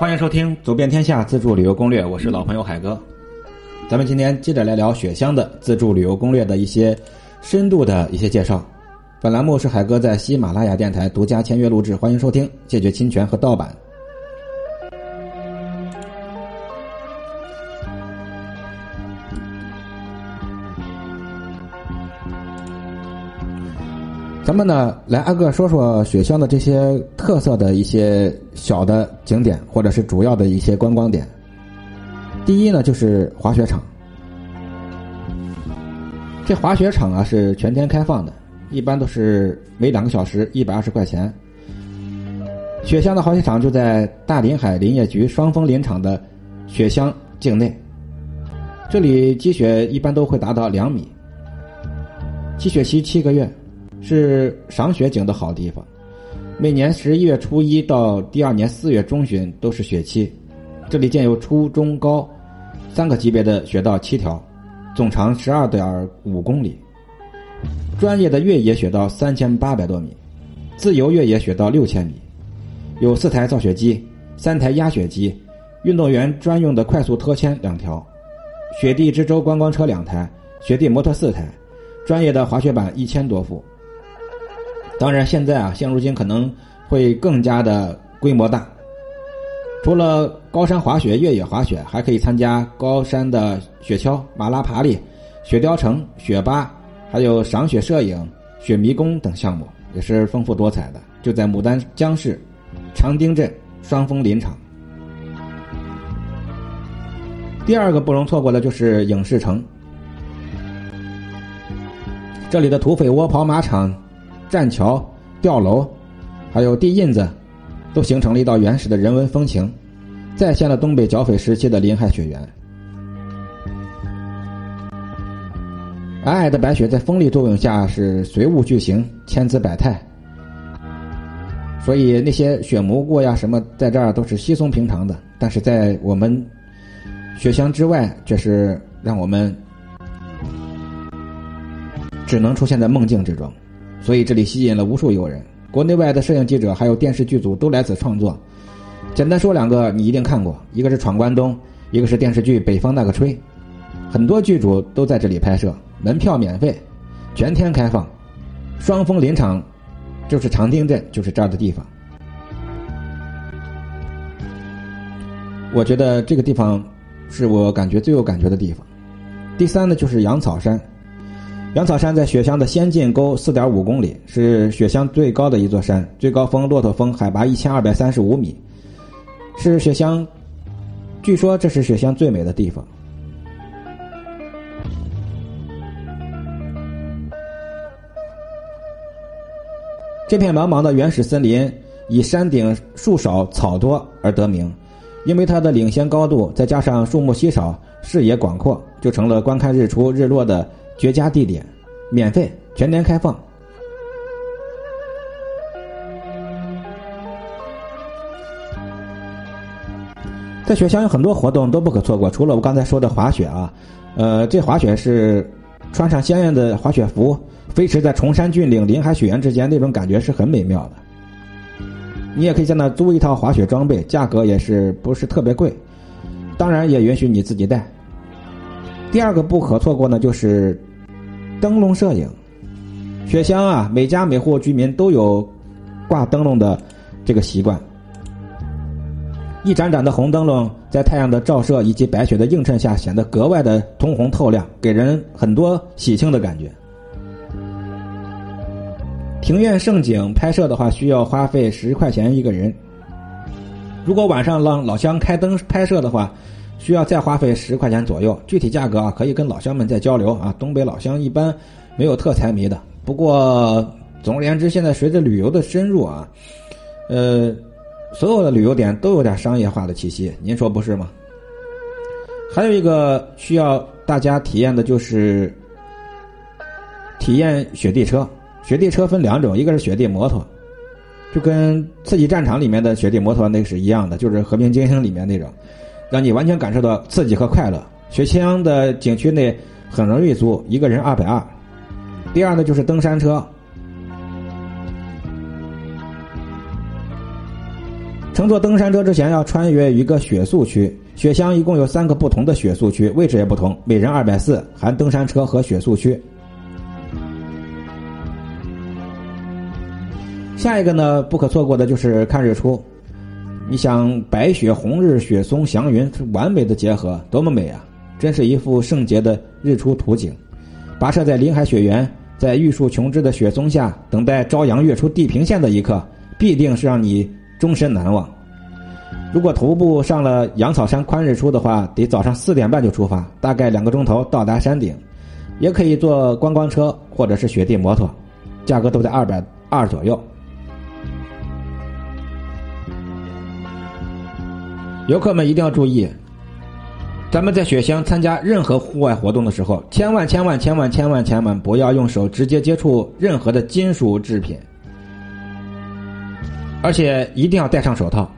欢迎收听《走遍天下自助旅游攻略》，我是老朋友海哥。咱们今天接着来聊雪乡的自助旅游攻略的一些深度的一些介绍。本栏目是海哥在喜马拉雅电台独家签约录制，欢迎收听，解决侵权和盗版。咱们呢，来挨个说说雪乡的这些特色的一些小的景点，或者是主要的一些观光点。第一呢，就是滑雪场。这滑雪场啊是全天开放的，一般都是每两个小时一百二十块钱。雪乡的滑雪场就在大临海林业局双峰林场的雪乡境内，这里积雪一般都会达到两米，积雪期七个月。是赏雪景的好地方，每年十一月初一到第二年四月中旬都是雪期。这里建有初中高三个级别的雪道七条，总长十二点五公里。专业的越野雪道三千八百多米，自由越野雪道六千米，有四台造雪机、三台压雪机，运动员专用的快速拖牵两条，雪地之舟观光车两台，雪地摩托四台，专业的滑雪板一千多副。当然，现在啊，现如今可能会更加的规模大。除了高山滑雪、越野滑雪，还可以参加高山的雪橇、马拉爬犁、雪雕城、雪巴，还有赏雪摄影、雪迷宫等项目，也是丰富多彩的。就在牡丹江市长汀镇双峰林场。第二个不容错过的就是影视城，这里的土匪窝跑马场。栈桥、吊楼，还有地印子，都形成了一道原始的人文风情，再现了东北剿匪时期的林海雪原。皑皑的白雪在风力作用下是随物俱形，千姿百态，所以那些雪蘑菇呀什么，在这儿都是稀松平常的。但是在我们雪乡之外，却是让我们只能出现在梦境之中。所以这里吸引了无数游人，国内外的摄影记者还有电视剧组都来此创作。简单说两个，你一定看过，一个是《闯关东》，一个是电视剧《北风那个吹》，很多剧组都在这里拍摄，门票免费，全天开放。双峰林场就是长汀镇，就是这儿的地方。我觉得这个地方是我感觉最有感觉的地方。第三呢，就是羊草山。羊草山在雪乡的仙进沟四点五公里，是雪乡最高的一座山，最高峰骆驼峰海拔一千二百三十五米，是雪乡，据说这是雪乡最美的地方。这片茫茫的原始森林以山顶树少草多而得名，因为它的领先高度，再加上树木稀少、视野广阔，就成了观看日出日落的。绝佳地点，免费，全年开放。在雪乡有很多活动都不可错过，除了我刚才说的滑雪啊，呃，这滑雪是穿上鲜艳的滑雪服，飞驰在崇山峻岭、林海雪原之间，那种感觉是很美妙的。你也可以在那租一套滑雪装备，价格也是不是特别贵，当然也允许你自己带。第二个不可错过呢，就是。灯笼摄影，雪乡啊，每家每户居民都有挂灯笼的这个习惯。一盏盏的红灯笼在太阳的照射以及白雪的映衬下，显得格外的通红透亮，给人很多喜庆的感觉。庭院盛景拍摄的话，需要花费十块钱一个人。如果晚上让老乡开灯拍摄的话，需要再花费十块钱左右，具体价格啊可以跟老乡们再交流啊。东北老乡一般没有特财迷的。不过总而言之，现在随着旅游的深入啊，呃，所有的旅游点都有点商业化的气息，您说不是吗？还有一个需要大家体验的就是体验雪地车。雪地车分两种，一个是雪地摩托，就跟刺激战场里面的雪地摩托那个是一样的，就是和平精英里面那种。让你完全感受到刺激和快乐。雪乡的景区内很容易租，一个人二百二。第二呢，就是登山车，乘坐登山车之前要穿越一个雪宿区，雪乡一共有三个不同的雪宿区，位置也不同，每人二百四，含登山车和雪宿区。下一个呢，不可错过的就是看日出。你想，白雪、红日、雪松、祥云，完美的结合，多么美啊！真是一幅圣洁的日出图景。跋涉在林海雪原，在玉树琼枝的雪松下，等待朝阳跃出地平线的一刻，必定是让你终身难忘。如果徒步上了羊草山宽日出的话，得早上四点半就出发，大概两个钟头到达山顶。也可以坐观光车或者是雪地摩托，价格都在二百二左右。游客们一定要注意，咱们在雪乡参加任何户外活动的时候，千万千万千万千万千万不要用手直接接触任何的金属制品，而且一定要戴上手套，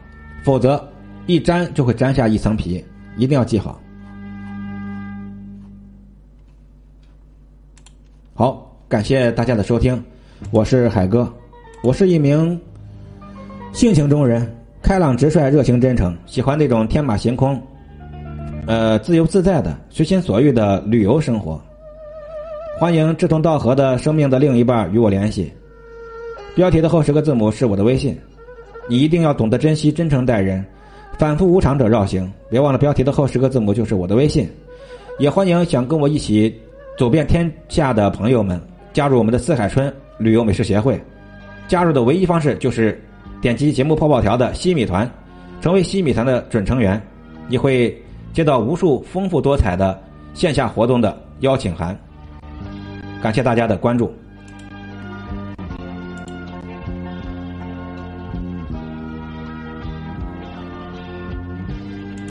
否则一粘就会粘下一层皮，一定要记好。好，感谢大家的收听，我是海哥，我是一名性情中人。开朗直率、热情真诚，喜欢那种天马行空、呃自由自在的、随心所欲的旅游生活。欢迎志同道合的生命的另一半与我联系。标题的后十个字母是我的微信，你一定要懂得珍惜、真诚待人。反复无常者绕行，别忘了标题的后十个字母就是我的微信。也欢迎想跟我一起走遍天下的朋友们加入我们的四海春旅游美食协会。加入的唯一方式就是。点击节目泡泡条的西米团，成为西米团的准成员，你会接到无数丰富多彩的线下活动的邀请函。感谢大家的关注。